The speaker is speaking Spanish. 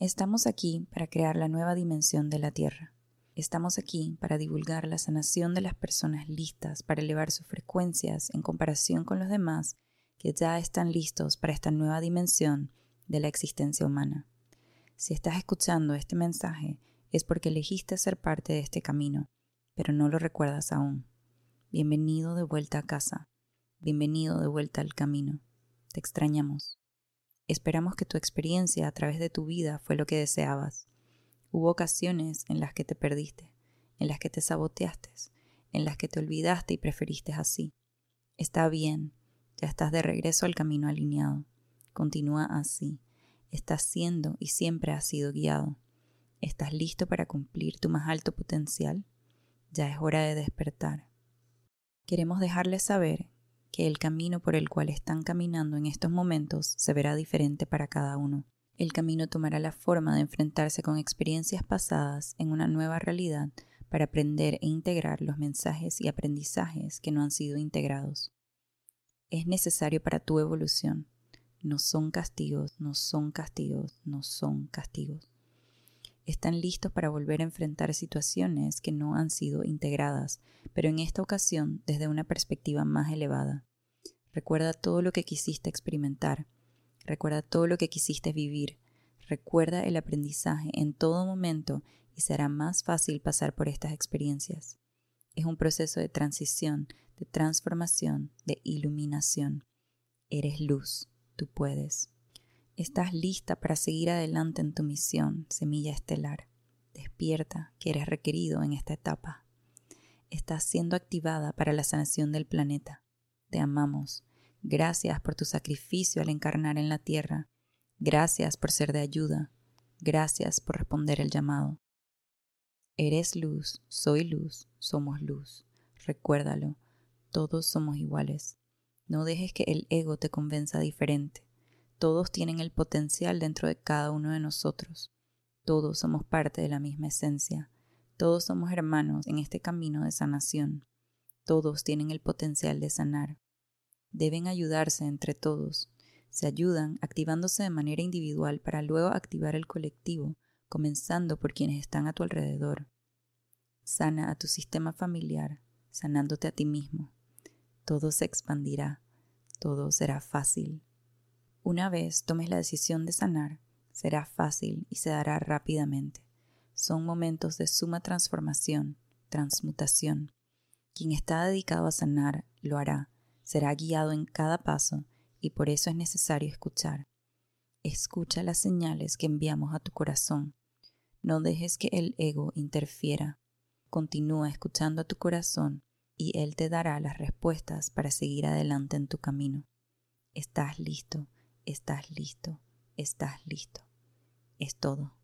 Estamos aquí para crear la nueva dimensión de la Tierra. Estamos aquí para divulgar la sanación de las personas listas para elevar sus frecuencias en comparación con los demás que ya están listos para esta nueva dimensión de la existencia humana. Si estás escuchando este mensaje es porque elegiste ser parte de este camino, pero no lo recuerdas aún. Bienvenido de vuelta a casa. Bienvenido de vuelta al camino. Te extrañamos. Esperamos que tu experiencia a través de tu vida fue lo que deseabas. Hubo ocasiones en las que te perdiste, en las que te saboteaste, en las que te olvidaste y preferiste así. Está bien, ya estás de regreso al camino alineado. Continúa así. Estás siendo y siempre has sido guiado. ¿Estás listo para cumplir tu más alto potencial? Ya es hora de despertar. Queremos dejarles saber que el camino por el cual están caminando en estos momentos se verá diferente para cada uno. El camino tomará la forma de enfrentarse con experiencias pasadas en una nueva realidad para aprender e integrar los mensajes y aprendizajes que no han sido integrados. Es necesario para tu evolución. No son castigos, no son castigos, no son castigos. Están listos para volver a enfrentar situaciones que no han sido integradas, pero en esta ocasión desde una perspectiva más elevada. Recuerda todo lo que quisiste experimentar, recuerda todo lo que quisiste vivir, recuerda el aprendizaje en todo momento y será más fácil pasar por estas experiencias. Es un proceso de transición, de transformación, de iluminación. Eres luz, tú puedes. Estás lista para seguir adelante en tu misión, semilla estelar. Despierta, que eres requerido en esta etapa. Estás siendo activada para la sanación del planeta. Te amamos. Gracias por tu sacrificio al encarnar en la tierra. Gracias por ser de ayuda. Gracias por responder el llamado. Eres luz, soy luz, somos luz. Recuérdalo, todos somos iguales. No dejes que el ego te convenza diferente. Todos tienen el potencial dentro de cada uno de nosotros. Todos somos parte de la misma esencia. Todos somos hermanos en este camino de sanación. Todos tienen el potencial de sanar. Deben ayudarse entre todos. Se ayudan activándose de manera individual para luego activar el colectivo, comenzando por quienes están a tu alrededor. Sana a tu sistema familiar, sanándote a ti mismo. Todo se expandirá, todo será fácil. Una vez tomes la decisión de sanar, será fácil y se dará rápidamente. Son momentos de suma transformación, transmutación. Quien está dedicado a sanar lo hará, será guiado en cada paso y por eso es necesario escuchar. Escucha las señales que enviamos a tu corazón. No dejes que el ego interfiera. Continúa escuchando a tu corazón y él te dará las respuestas para seguir adelante en tu camino. Estás listo, estás listo, estás listo. Es todo.